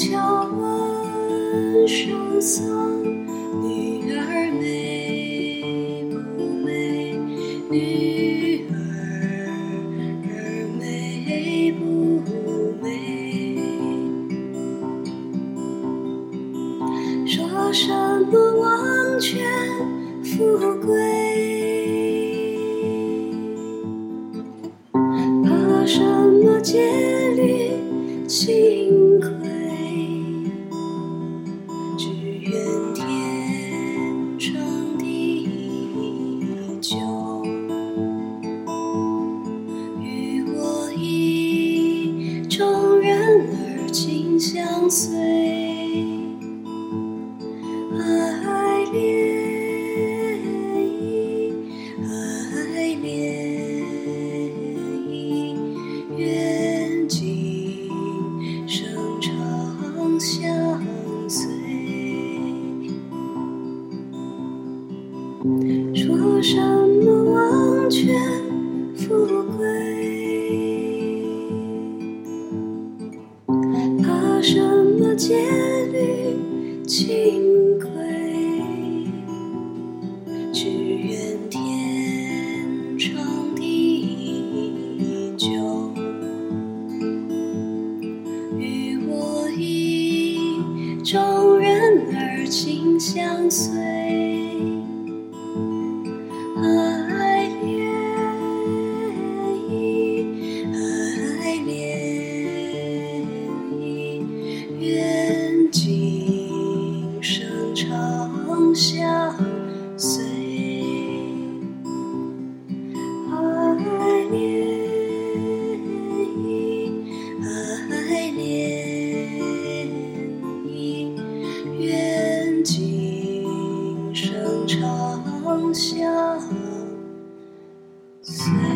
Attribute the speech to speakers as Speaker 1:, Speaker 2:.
Speaker 1: 悄问圣僧，女儿美不美？女儿美不美？说什么王权富贵？怕什么戒律清规？相随。爱恋意，爱恋意，愿今生长相随。说什么王权富贵？怕什么戒律清规？只愿天长地久，与我意，中人儿紧相随。长相随爱恋伊爱恋伊愿今生长相随